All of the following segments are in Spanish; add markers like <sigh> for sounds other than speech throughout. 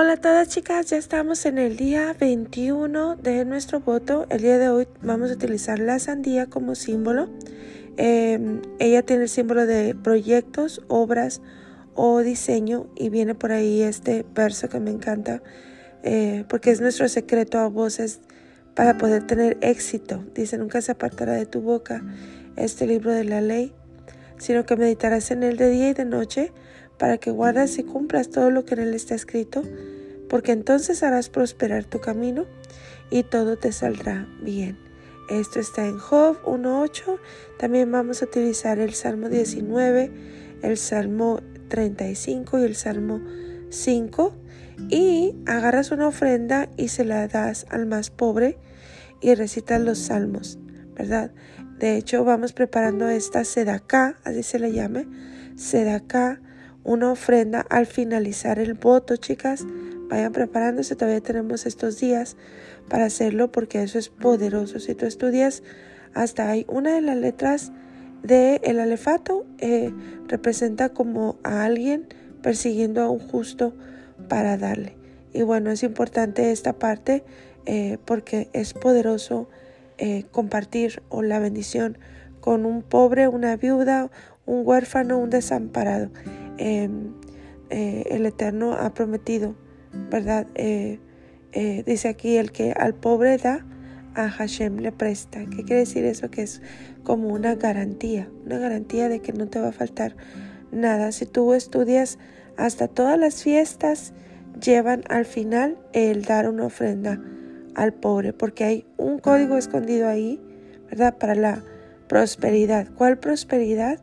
Hola a todas chicas, ya estamos en el día 21 de nuestro voto. El día de hoy vamos a utilizar la sandía como símbolo. Em, ella tiene el símbolo de proyectos, obras o diseño y viene por ahí este verso que me encanta eh, porque es nuestro secreto a voces para poder tener éxito. Dice, nunca se apartará de tu boca este libro de la ley, sino que meditarás en él de día y de noche para que guardas y cumplas todo lo que en él está escrito, porque entonces harás prosperar tu camino y todo te saldrá bien. Esto está en Job 1.8. También vamos a utilizar el Salmo 19, el Salmo 35 y el Salmo 5. Y agarras una ofrenda y se la das al más pobre y recitas los salmos, ¿verdad? De hecho, vamos preparando esta sedacá, así se le llame, sedacá una ofrenda al finalizar el voto, chicas. Vayan preparándose, todavía tenemos estos días para hacerlo porque eso es poderoso. Si tú estudias hasta ahí, una de las letras del el alefato eh, representa como a alguien persiguiendo a un justo para darle. Y bueno, es importante esta parte eh, porque es poderoso eh, compartir o la bendición con un pobre, una viuda, un huérfano, un desamparado. Eh, el Eterno ha prometido, ¿verdad? Eh, eh, dice aquí, el que al pobre da, a Hashem le presta. ¿Qué quiere decir eso? Que es como una garantía, una garantía de que no te va a faltar nada. Si tú estudias hasta todas las fiestas, llevan al final el dar una ofrenda al pobre, porque hay un código escondido ahí, ¿verdad? Para la prosperidad. ¿Cuál prosperidad?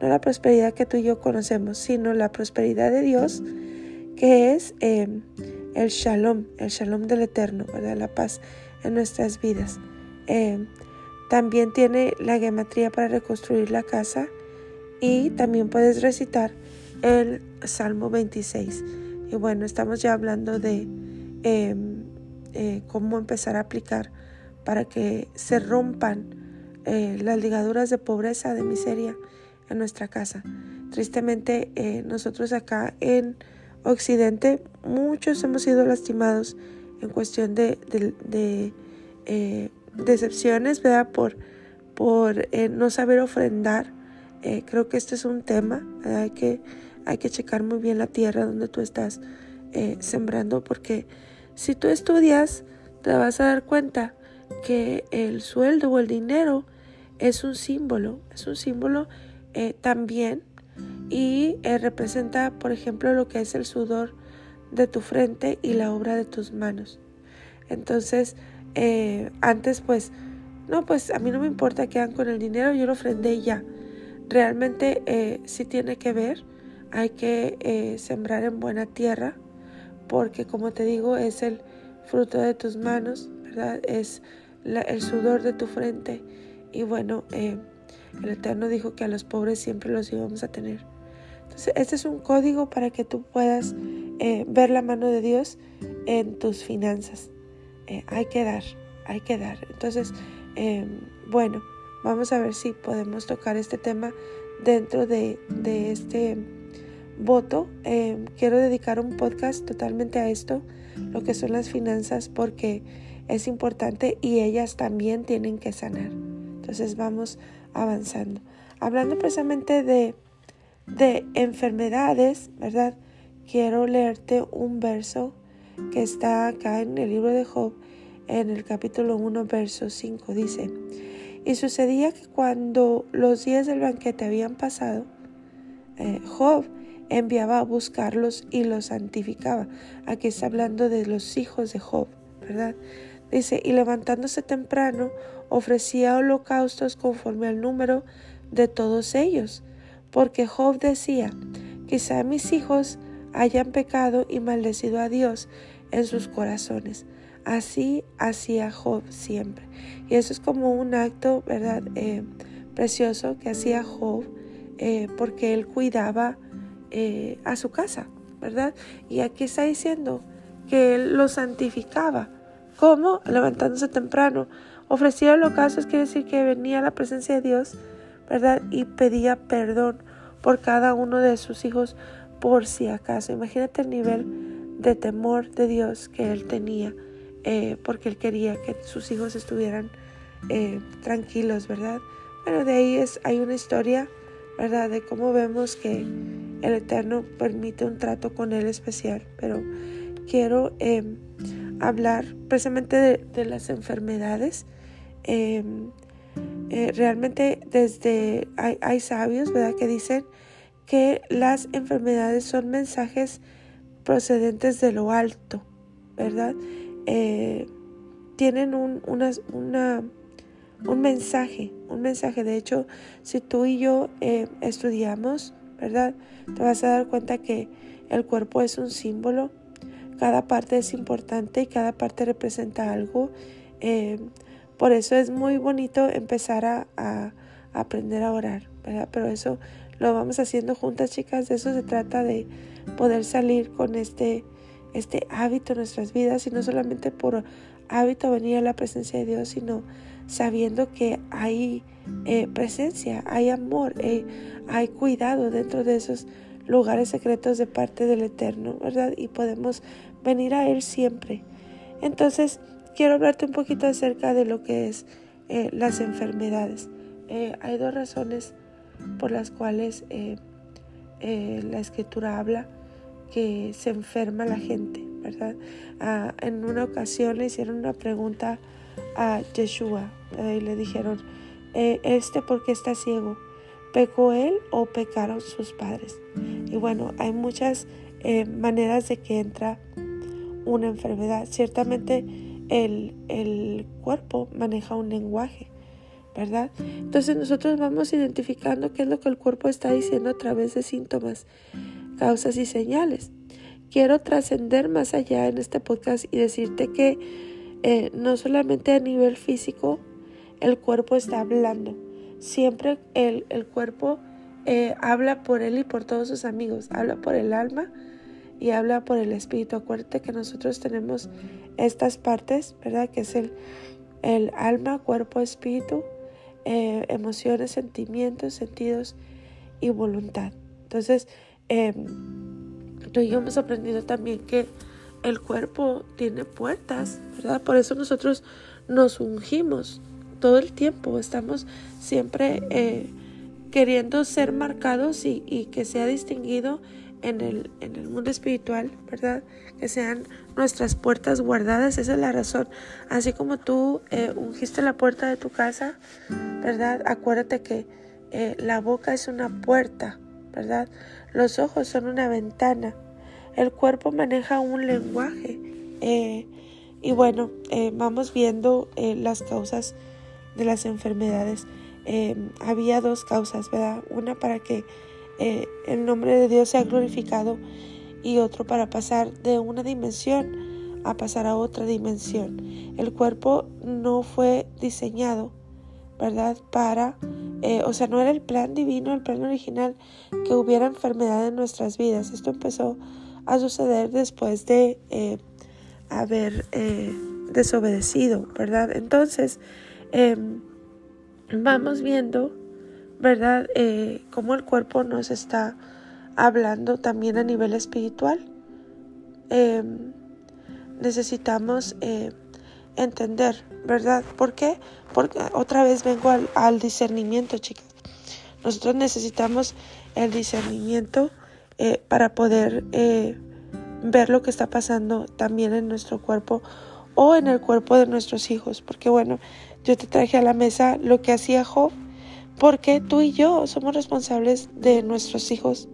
No la prosperidad que tú y yo conocemos, sino la prosperidad de Dios, que es em, el shalom, el shalom del eterno, ¿verdad? la paz en nuestras vidas. Em, también tiene la gematría para reconstruir la casa y también puedes recitar el Salmo 26. Y bueno, estamos ya hablando de em, eh, cómo empezar a aplicar para que se rompan eh, las ligaduras de pobreza, de miseria nuestra casa. Tristemente, eh, nosotros acá en Occidente, muchos hemos sido lastimados en cuestión de, eh, decepciones, ¿verdad? Por, por eh, no saber ofrendar. creo que este es un tema, hay que, hay que checar muy bien la tierra donde tú estás sembrando, porque si tú estudias, te vas a dar cuenta que el sueldo o el dinero es un símbolo, es un símbolo eh, también y eh, representa, por ejemplo, lo que es el sudor de tu frente y la obra de tus manos. Entonces, eh, antes pues, no, pues a mí no me importa que hagan con el dinero, yo lo ofrendé ya. Realmente sí tiene que ver, hay que sembrar en buena tierra, porque como te digo, es el fruto de tus manos, ¿verdad? Es el sudor de tu frente. Y bueno, el Eterno dijo que a los pobres siempre los íbamos a tener. Entonces, este es un código para que tú puedas eh, ver la mano de Dios en tus finanzas. Eh, hay que dar, hay que dar. Entonces, em, bueno, vamos a ver si podemos tocar este tema dentro de, este voto. Em, quiero dedicar un podcast totalmente a esto, lo que son las finanzas, porque es importante y ellas también tienen que sanar. Entonces vamos avanzando. Hablando precisamente de, de enfermedades, ¿verdad? Quiero leerte un verso que está acá en el libro de Job, en el capítulo 1, verso 5. Dice, y sucedía que cuando los días del banquete habían pasado, eh, Job enviaba a buscarlos y los santificaba. Aquí está hablando de los hijos de Job, ¿verdad? Dice, y levantándose temprano, ofrecía holocaustos conforme al número de todos ellos, porque Job decía, quizá mis hijos hayan pecado y maldecido a Dios en sus corazones. Así hacía Job siempre. Y eso es como un acto, ¿verdad? Eh, precioso que hacía Job eh, porque él cuidaba eh, a su casa, ¿verdad? Y aquí está diciendo que él lo santificaba ¿Cómo? Levantándose temprano. Ofrecía holocaustos, quiere decir que venía a la presencia de Dios, ¿verdad? Y pedía perdón por cada uno de sus hijos por si acaso. Imagínate el nivel de temor de Dios que él tenía, eh, porque él quería que sus hijos estuvieran eh, tranquilos, ¿verdad? Bueno, de ahí es, hay una historia, ¿verdad? De cómo vemos que el Eterno permite un trato con él especial, pero quiero em, hablar precisamente de, las enfermedades. Em, eh, realmente desde hay, hay, sabios, ¿verdad? Que dicen que las enfermedades son mensajes procedentes de lo alto, ¿verdad? Eh, tienen un, una, un mensaje, un mensaje. De hecho, si tú y yo eh, estudiamos, ¿verdad? Te vas a dar cuenta que el cuerpo es un símbolo, cada parte es importante y cada parte representa algo. Eh, por eso es muy bonito empezar a, aprender a orar, ¿verdad? Pero eso lo vamos haciendo juntas, chicas. De eso se trata de poder salir con este, este hábito en nuestras vidas y no solamente por hábito venir a la presencia de Dios, sino sabiendo que hay eh, presencia, hay amor, eh, hay cuidado dentro de esos lugares secretos de parte del Eterno, ¿verdad? Y podemos venir a Él siempre. Entonces, quiero hablarte un poquito acerca de lo que es eh, las enfermedades. hay dos razones por las cuales la escritura habla que se enferma la gente, ¿verdad? Ah, en una ocasión le hicieron una pregunta a Yeshua y le dijeron, eh, ¿este por qué está ciego? ¿Pecó él o pecaron sus padres? Y bueno, hay muchas eh, maneras de que entra una enfermedad. Ciertamente el, el cuerpo maneja un lenguaje, ¿verdad? Entonces nosotros vamos identificando qué es lo que el cuerpo está diciendo a través de síntomas causas y señales. Quiero trascender más allá en este podcast y decirte que eh, no solamente a nivel físico el cuerpo está hablando, siempre el, el cuerpo eh, habla por él y por todos sus amigos, habla por el alma y habla por el espíritu. Acuérdate que nosotros tenemos estas partes, ¿verdad? Que es el, el alma, cuerpo, espíritu, eh, emociones, sentimientos, sentidos y voluntad. Entonces, eh, y yo hemos aprendido también que el cuerpo tiene puertas, ¿verdad? Por eso nosotros nos ungimos todo el tiempo, estamos siempre eh, queriendo ser marcados y, que sea distinguido en el, en el mundo espiritual, ¿verdad? Que sean nuestras puertas guardadas, esa es la razón. Así como tú eh, ungiste la puerta de tu casa, ¿verdad? Acuérdate que eh, la boca es una puerta, ¿verdad? Los ojos son una ventana. El cuerpo maneja un lenguaje. Eh, y bueno, eh, vamos viendo eh, las causas de las enfermedades. había dos causas, ¿verdad? Una para que el nombre de Dios sea glorificado y otro para pasar de una dimensión a pasar a otra dimensión. El cuerpo no fue diseñado ¿verdad? Para, eh, o sea, no era el plan divino, el plan original que hubiera enfermedad en nuestras vidas. Esto empezó a suceder después de eh, haber eh, desobedecido, ¿verdad? Entonces, em, vamos viendo, ¿verdad? cómo el cuerpo nos está hablando también a nivel espiritual. Em, necesitamos entender, ¿verdad? ¿Por qué? Porque otra vez vengo al, discernimiento, chicas. Nosotros necesitamos el discernimiento eh, para poder eh, ver lo que está pasando también en nuestro cuerpo o en el cuerpo de nuestros hijos. Porque bueno, yo te traje a la mesa lo que hacía Job, porque tú y yo somos responsables de nuestros hijos.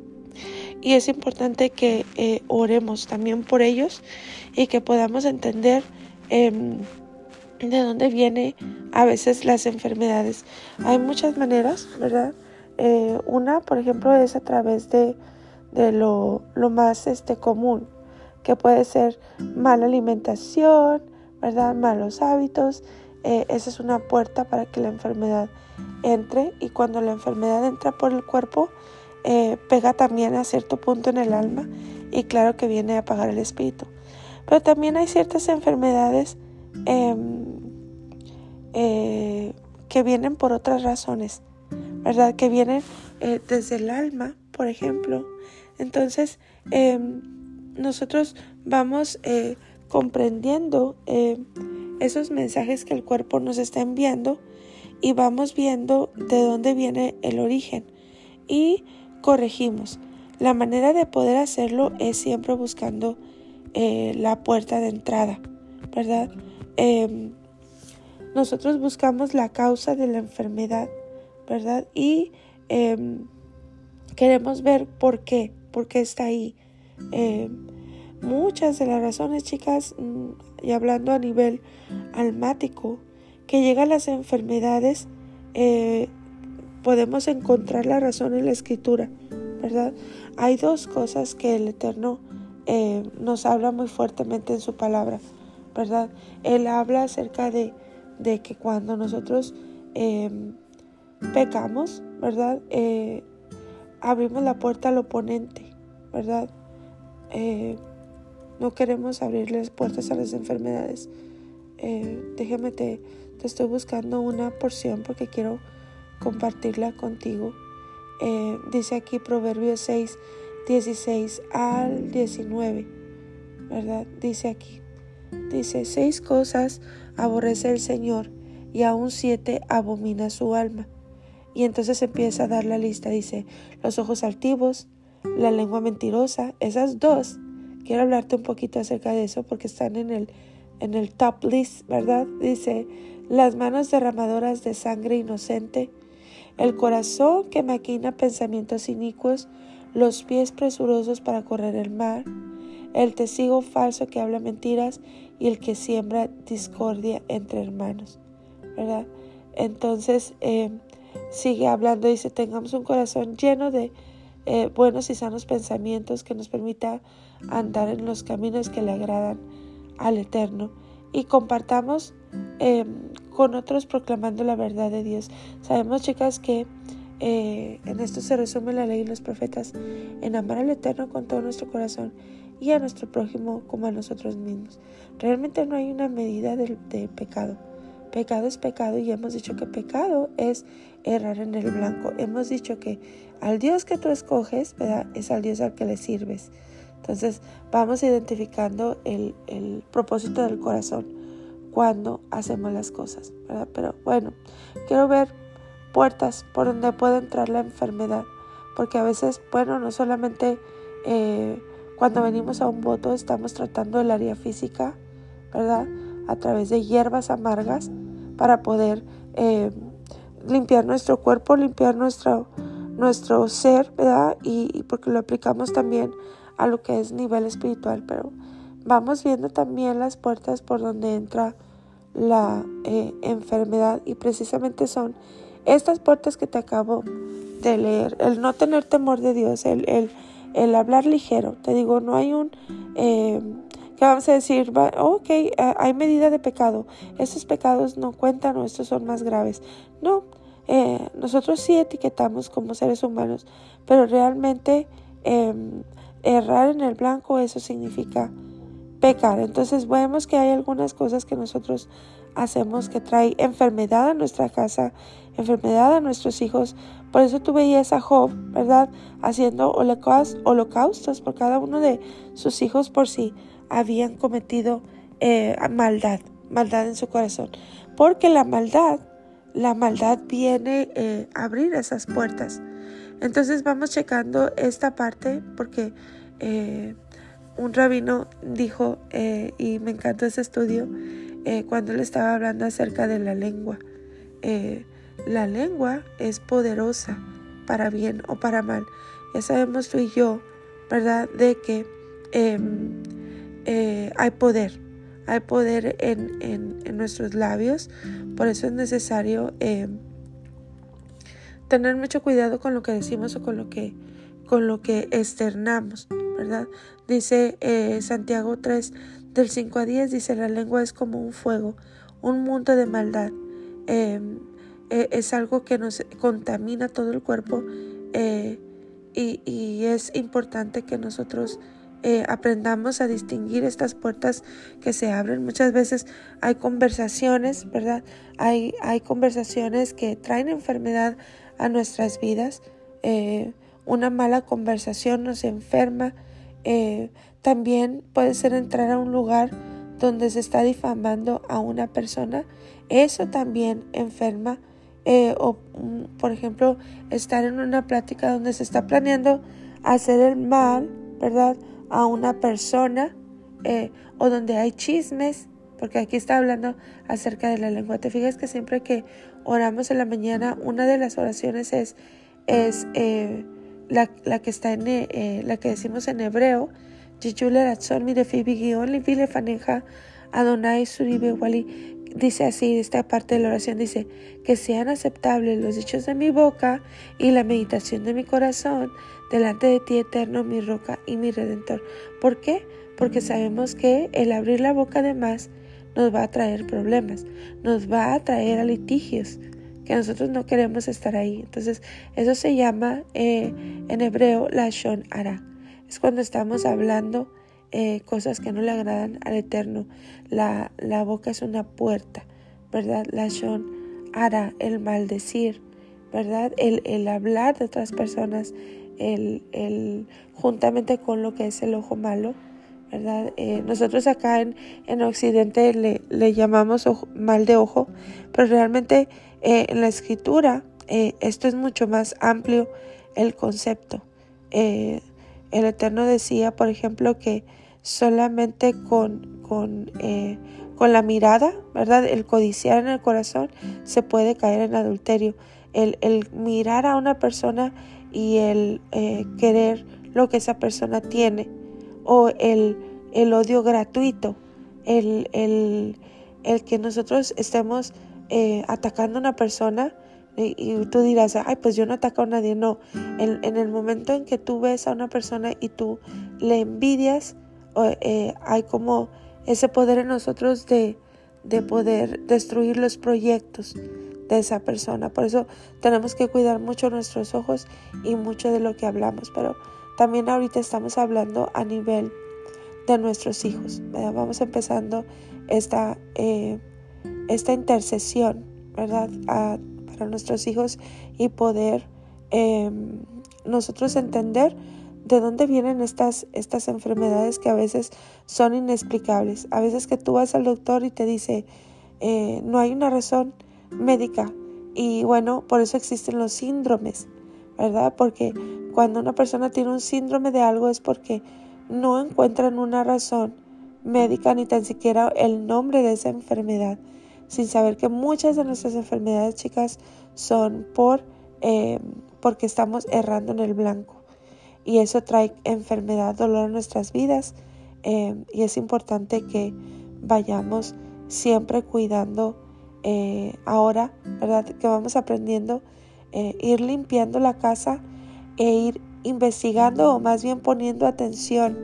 Y es importante que eh, oremos también por ellos y que podamos entender Em, de dónde viene a veces las enfermedades. Hay muchas maneras, ¿verdad? Eh, una, por ejemplo, es a través de, lo, más este, común, que puede ser mala alimentación, ¿verdad? Malos hábitos. Eh, esa es una puerta para que la enfermedad entre y cuando la enfermedad entra por el cuerpo, eh, pega también a cierto punto en el alma y claro que viene a apagar el espíritu. Pero también hay ciertas enfermedades em, eh, que vienen por otras razones, ¿verdad? Que vienen desde el alma, por ejemplo. Entonces, em, nosotros vamos comprendiendo eh, esos mensajes que el cuerpo nos está enviando y vamos viendo de dónde viene el origen y corregimos. La manera de poder hacerlo es siempre buscando eh, la puerta de entrada, ¿verdad? Em, nosotros buscamos la causa de la enfermedad, ¿verdad? Y em, queremos ver por qué, por qué está ahí. Em, muchas de las razones, chicas, mm, y hablando a nivel almático, que llegan las enfermedades, eh, podemos encontrar la razón en la escritura, ¿verdad? Hay dos cosas que el Eterno eh, nos habla muy fuertemente en su palabra, ¿verdad? Él habla acerca de, de que cuando nosotros em, pecamos, ¿verdad? Eh, abrimos la puerta al oponente, ¿verdad? No queremos abrir las puertas a las enfermedades. déjame te, te estoy buscando una porción porque quiero compartirla contigo. Eh, dice aquí Proverbios 6, 16 al 19, ¿verdad? Dice aquí, dice, seis cosas aborrece el Señor y aún siete abomina su alma. Y entonces empieza a dar la lista, dice, los ojos altivos, la lengua mentirosa, esas dos. Quiero hablarte un poquito acerca de eso porque están en el, en el top list, ¿verdad? Dice, las manos derramadoras de sangre inocente, el corazón que maquina pensamientos inicuos, los pies presurosos para correr el mar, el testigo falso que habla mentiras y el que siembra discordia entre hermanos. ¿Verdad? Entonces eh, sigue hablando, dice, tengamos un corazón lleno de eh, buenos y sanos pensamientos que nos permita andar en los caminos que le agradan al Eterno y compartamos Em, con otros proclamando la verdad de Dios. Sabemos, chicas, que eh, en esto se resume la ley y los profetas, en amar al Eterno con todo nuestro corazón y a nuestro prójimo como a nosotros mismos. Realmente no hay una medida de, pecado. Pecado es pecado y hemos dicho que pecado es errar en el blanco. Hemos dicho que al Dios que tú escoges, ¿verdad? Es al Dios al que le sirves. Entonces vamos identificando el, propósito del corazón cuando hacemos las cosas. Pero bueno, quiero ver puertas por donde puede entrar la enfermedad, porque a veces, bueno, no solamente eh, cuando venimos a un voto estamos tratando el área física, ¿verdad? A través de hierbas amargas para poder eh, limpiar nuestro cuerpo, limpiar nuestro, nuestro ser, ¿verdad? Y, porque lo aplicamos también a lo que es nivel espiritual, pero vamos viendo también las puertas por donde entra la eh, enfermedad y precisamente son estas puertas que te acabo de leer, el no tener temor de Dios, el, el, el hablar ligero, te digo, no hay un... Eh, que vamos a decir, ok, eh, hay medida de pecado, estos pecados no cuentan o estos son más graves. No, nosotros sí etiquetamos como seres humanos, pero realmente em, errar en el blanco, eso significa pecar. Entonces vemos que hay algunas cosas que nosotros hacemos que trae enfermedad a nuestra casa, enfermedad a nuestros hijos. Por eso tú veías a Job, ¿verdad? Haciendo holocaustos por cada uno de sus hijos por si habían cometido eh, maldad, maldad en su corazón. Porque la maldad, la maldad viene eh, a abrir esas puertas. Entonces vamos checando esta parte porque eh, un rabino dijo, y me encantó ese estudio, cuando él estaba hablando acerca de la lengua. La lengua es poderosa para bien o para mal. Ya sabemos tú y yo, ¿verdad? De que em, hay poder, hay poder en, en, nuestros labios. Por eso es necesario em, tener mucho cuidado con lo que decimos o con lo que, con lo que externamos. ¿verdad? Dice eh, Santiago 3, del 5 a 10, dice, la lengua es como un fuego, un mundo de maldad. Em, es algo que nos contamina todo el cuerpo eh, y, es importante que nosotros eh, aprendamos a distinguir estas puertas que se abren. Muchas veces hay conversaciones, ¿verdad? Hay, hay conversaciones que traen enfermedad a nuestras vidas. una mala conversación nos enferma, eh, también puede ser entrar a un lugar donde se está difamando a una persona. Eso también enferma. Eh, o, mm, por ejemplo, estar en una plática donde se está planeando hacer el mal, ¿verdad? A una persona eh, o donde hay chismes, porque aquí está hablando acerca de la lengua. Te fijas que siempre que oramos en la mañana, una de las oraciones es, es eh, la, la, que está en eh, la que decimos en hebreo, dice así, esta parte de la oración dice, que sean aceptables los dichos de mi boca y la meditación de mi corazón delante de ti eterno, mi roca y mi redentor. ¿Por qué? Porque sabemos que el abrir la boca de más nos va a traer problemas, nos va a traer a litigios, que nosotros no queremos estar ahí. Entonces, eso se llama eh, en hebreo la shon ara. Es cuando estamos hablando eh, cosas que no le agradan al Eterno. La, la boca es una puerta, ¿verdad? La shon hará el maldecir, ¿verdad? El, el hablar de otras personas, el, el, juntamente con lo que es el ojo malo, ¿verdad? Eh, nosotros acá en, en Occidente le, le llamamos mal de ojo, pero realmente eh, en la escritura esto es mucho más amplio el concepto. el Eterno decía, por ejemplo, que solamente con, con, eh, con la mirada, ¿verdad? El codiciar en el corazón se puede caer en adulterio. El, el mirar a una persona y el eh, querer lo que esa persona tiene o el, el odio gratuito, el, el, el, que nosotros estemos eh, atacando a una persona y, tú dirás, ay, pues yo no ataco a nadie. No, en, en el momento en que tú ves a una persona y tú le envidias, eh, hay como ese poder en nosotros de, de poder destruir los proyectos de esa persona. Por eso tenemos que cuidar mucho nuestros ojos y mucho de lo que hablamos. Pero también ahorita estamos hablando a nivel de nuestros hijos. Vamos empezando esta, eh, esta intercesión, ¿verdad? para nuestros hijos y poder em, nosotros entender de dónde vienen estas, estas enfermedades que a veces son inexplicables. A veces que tú vas al doctor y te dice, eh, no hay una razón médica. Y bueno, por eso existen los síndromes, ¿verdad? Porque cuando una persona tiene un síndrome de algo es porque no encuentran una razón médica ni tan siquiera el nombre de esa enfermedad, sin saber que muchas de nuestras enfermedades, chicas, son por eh, porque estamos errando en el blanco y eso trae enfermedad, dolor en nuestras vidas eh, y es importante que vayamos siempre cuidando eh, ahora, ¿verdad? Que vamos aprendiendo, eh, ir limpiando la casa e ir investigando o más bien poniendo atención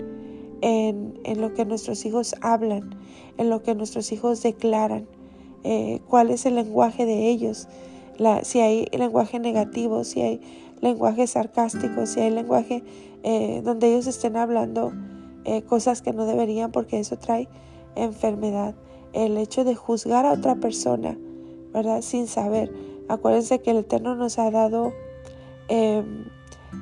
en, en lo que nuestros hijos hablan, en lo que nuestros hijos declaran, cuál es el lenguaje de ellos, la, si hay lenguaje negativo, si hay lenguaje sarcástico, si hay lenguaje eh, donde ellos estén hablando eh, cosas que no deberían porque eso trae enfermedad. El hecho de juzgar a otra persona, ¿verdad? Sin saber. Acuérdense que el Eterno nos ha dado em,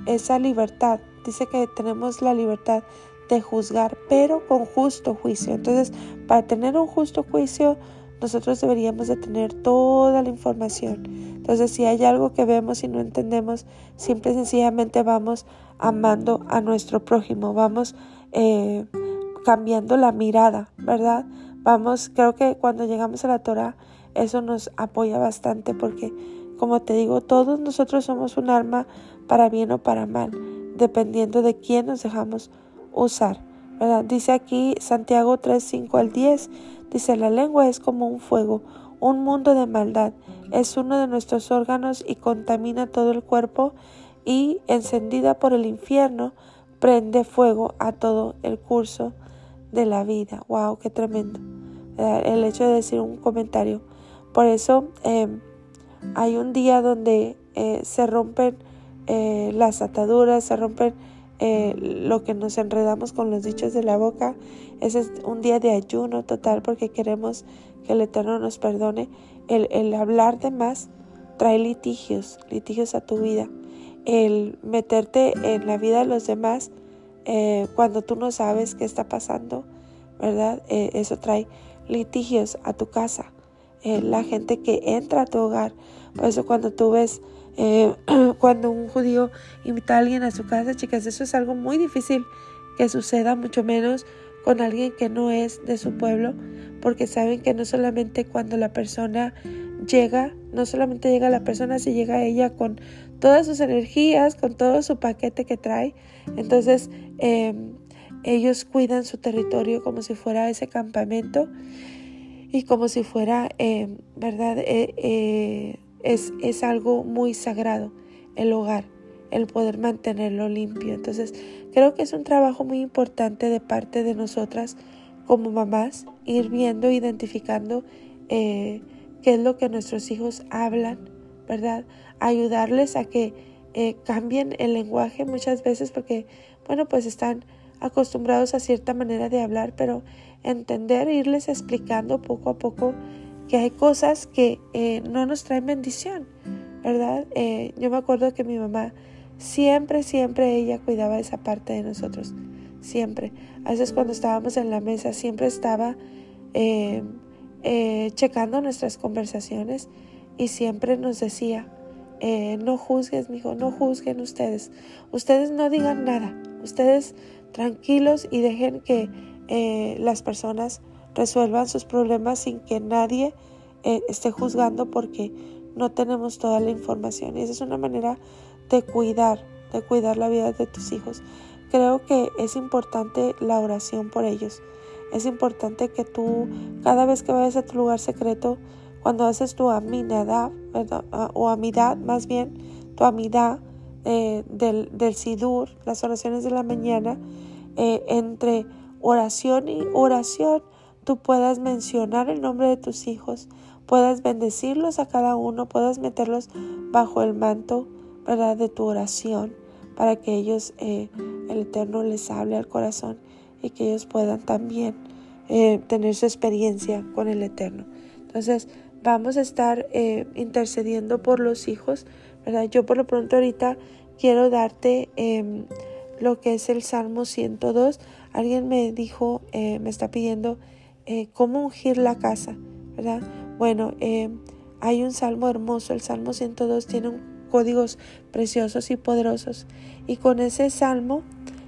esa libertad. Dice que tenemos la libertad de juzgar, pero con justo juicio. Entonces, para tener un justo juicio, nosotros deberíamos de tener toda la información. Entonces, si hay algo que vemos y no entendemos, simple y sencillamente vamos amando a nuestro prójimo, vamos eh, cambiando la mirada, ¿verdad? Vamos, creo que cuando llegamos a la Torah, eso nos apoya bastante porque, como te digo, todos nosotros somos un arma para bien o para mal, dependiendo de quién nos dejamos usar. ¿verdad? Dice aquí Santiago 3, 5 al 10, Dice, la lengua es como un fuego, un mundo de maldad. Es uno de nuestros órganos y contamina todo el cuerpo y, encendida por el infierno, prende fuego a todo el curso de la vida. ¡Wow! ¡Qué tremendo! El hecho de decir un comentario. Por eso em, hay un día donde eh, se rompen eh, las ataduras, se rompen eh, lo que nos enredamos con los dichos de la boca. Ese es un día de ayuno total porque queremos que el Eterno nos perdone. El, el hablar de más trae litigios, litigios a tu vida. El meterte en la vida de los demás eh, cuando tú no sabes qué está pasando, ¿verdad? Eh, eso trae litigios a tu casa. Eh, la gente que entra a tu hogar. Por eso cuando tú ves, <clears throat> cuando un judío invita a alguien a su casa, chicas, eso es algo muy difícil que suceda, mucho menos con alguien que no es de su pueblo, porque saben que no solamente cuando la persona llega, no solamente llega la persona, si llega ella con todas sus energías, con todo su paquete que trae. Entonces, em, ellos cuidan su territorio como si fuera ese campamento y como si fuera, em, ¿verdad? Eh, eh, es, es algo muy sagrado, el hogar, el poder mantenerlo limpio. Entonces, creo que es un trabajo muy importante de parte de nosotras como mamás, ir viendo, identificando eh, qué es lo que nuestros hijos hablan, ¿verdad? Ayudarles a que eh, cambien el lenguaje muchas veces porque, bueno, pues están acostumbrados a cierta manera de hablar, pero entender, irles explicando poco a poco que hay cosas que eh, no nos traen bendición, ¿verdad? Eh, yo me acuerdo que mi mamá siempre, siempre ella cuidaba esa parte de nosotros, siempre. A veces cuando estábamos en la mesa, siempre estaba checando nuestras conversaciones y siempre nos decía, eh, no juzgues, mijo, no juzguen ustedes. Ustedes no digan nada. Ustedes tranquilos y dejen que eh, las personas resuelvan sus problemas sin que nadie eh, esté juzgando porque no tenemos toda la información. Y esa es una manera de cuidar, de cuidar la vida de tus hijos. Creo que es importante la oración por ellos. Es importante que tú, cada vez que vayas a tu lugar secreto, cuando haces tu amidad, ah, o amidad más bien, tu amidad eh, del, del, sidur, las oraciones de la mañana, eh, entre oración y oración, tú puedas mencionar el nombre de tus hijos, puedas bendecirlos a cada uno, puedas meterlos bajo el manto, de tu oración, para que ellos, eh, el Eterno les hable al corazón y que ellos puedan también tener su experiencia con el Eterno. Entonces, vamos a estar eh, intercediendo por los hijos, ¿verdad? Yo por lo pronto ahorita quiero darte em, lo que es el Salmo 102. Alguien me dijo, eh, me está pidiendo eh, cómo ungir la casa, ¿verdad? Bueno, em, hay un salmo hermoso, el Salmo 102 tiene códigos preciosos y poderosos y con ese salmo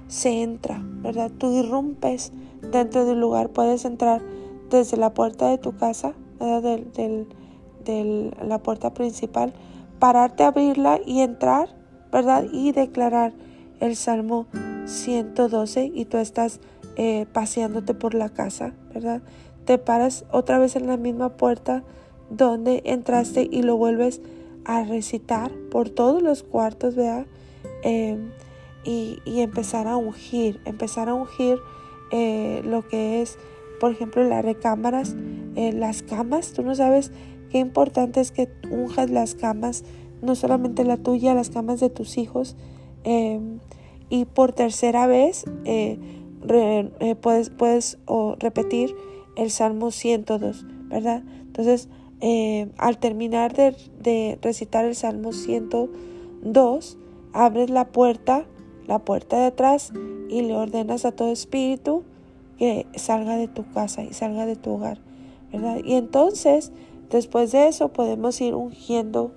se entra, ¿verdad? Tú irrumpes dentro del lugar, puedes entrar desde la puerta de tu casa de la puerta principal, pararte a abrirla y entrar, ¿verdad? Y declarar el Salmo 112 y tú estás eh, paseándote por la casa, ¿verdad? Te paras otra vez en la misma puerta donde entraste y lo vuelves a recitar por todos los cuartos, ¿verdad? Em, y, empezar a ungir, empezar a ungir eh, lo que es por ejemplo, las recámaras, eh, las camas, tú no sabes qué importante es que unjas las camas, no solamente la tuya, las camas de tus hijos. Em, y por tercera vez eh, eh, puedes, puedes repetir el Salmo 102, ¿verdad? Entonces, al terminar de, de recitar el Salmo 102, abres la puerta, la puerta de atrás, y le ordenas a todo espíritu que salga de tu casa y salga de tu hogar, ¿verdad? Y entonces, después de eso, podemos ir ungiendo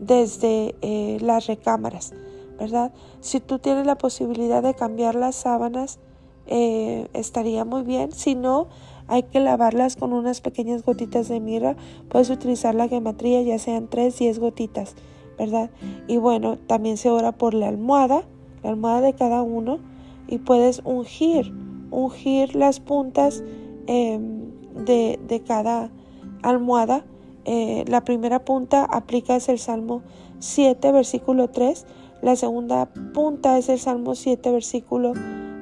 desde eh, las recámaras, ¿verdad? Si tú tienes la posibilidad de cambiar las sábanas, eh, estaría muy bien. Si no, hay que lavarlas con unas pequeñas gotitas de mirra. Puedes utilizar la gematría, ya sean 3, 10 gotitas, ¿verdad? Y bueno, también se ora por la almohada, la almohada de cada uno, y puedes ungir ungir las puntas em, de, cada almohada. Eh, la primera punta aplica el Salmo 7, versículo 3. La segunda punta es el Salmo 7, versículo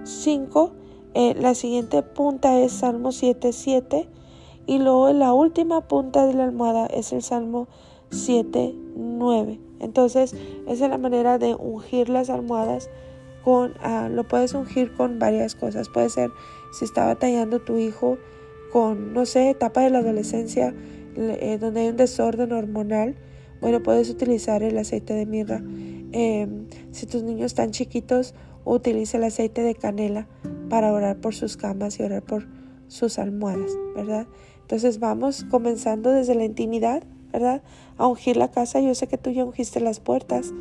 5. Eh, la siguiente punta es Salmo 7, 7. Y luego la última punta de la almohada es el Salmo 7, 9. Entonces, esa es la manera de ungir las almohadas Ah, lo puedes ungir con varias cosas. Puede ser si está batallando tu hijo con, no sé, etapa de la adolescencia, eh, donde hay un desorden hormonal, bueno, puedes utilizar el aceite de mirra. Em, si tus niños están chiquitos, utiliza el aceite de canela para orar por sus camas y orar por sus almohadas, ¿verdad? Entonces vamos comenzando desde la intimidad, ¿verdad? A ungir la casa. Yo sé que tú ya ungiste las puertas,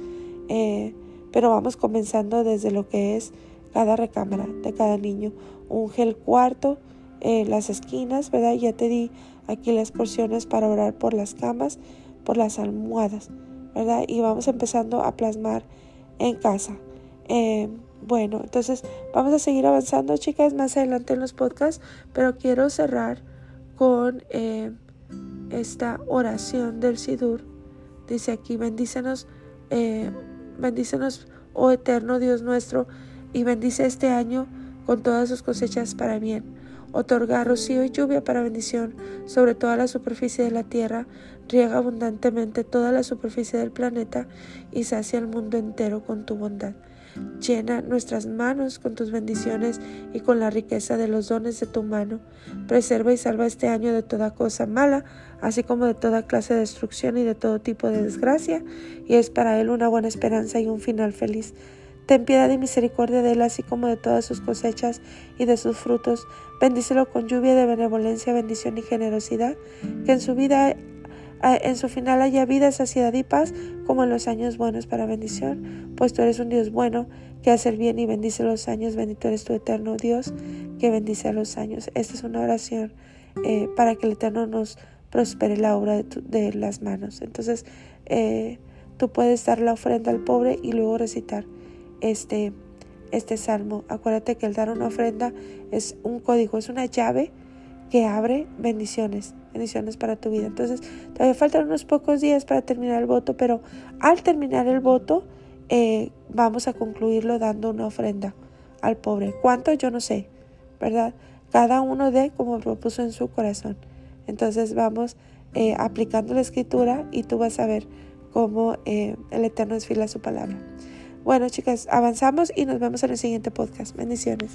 eh, pero vamos comenzando desde lo que es cada recámara de cada niño. Unge el cuarto, eh, las esquinas, ¿verdad? Ya te di aquí las porciones para orar por las camas, por las almohadas, ¿verdad? Y vamos empezando a plasmar en casa. Eh, bueno, entonces vamos a seguir avanzando, chicas, más adelante en los podcasts, pero quiero cerrar con eh, esta oración del Sidur. Dice aquí, bendícenos, eh, bendícenos, oh eterno Dios nuestro, y bendice este año con todas sus cosechas para bien. Otorga rocío y lluvia para bendición sobre toda la superficie de la tierra, riega abundantemente toda la superficie del planeta y sacia el mundo entero con tu bondad. Llena nuestras manos con tus bendiciones y con la riqueza de los dones de tu mano. Preserva y salva este año de toda cosa mala, así como de toda clase de destrucción y de todo tipo de desgracia, y es para él una buena esperanza y un final feliz. Ten piedad y misericordia de él, así como de todas sus cosechas y de sus frutos. Bendícelo con lluvia de benevolencia, bendición y generosidad, que en su vida en su final haya vida, saciedad y paz, como en los años buenos para bendición, pues tú eres un Dios bueno, que hace el bien y bendice los años, bendito eres tu eterno Dios, que bendice a los años. Esta es una oración eh, para que el Eterno nos prospere la obra de, las manos. Entonces, eh, tú puedes dar la ofrenda al pobre y luego recitar este, este salmo. Acuérdate que el dar una ofrenda es un código, es una llave que abre bendiciones, bendiciones para tu vida. Entonces, todavía faltan unos pocos días para terminar el voto, pero al terminar el voto, eh, vamos a concluirlo dando una ofrenda al pobre. ¿Cuánto? Yo no sé, ¿verdad? Cada uno de como propuso en su corazón. Entonces vamos eh, aplicando la escritura y tú vas a ver cómo eh, el Eterno desfila su palabra. Bueno, chicas, avanzamos y nos vemos en el siguiente podcast. Bendiciones.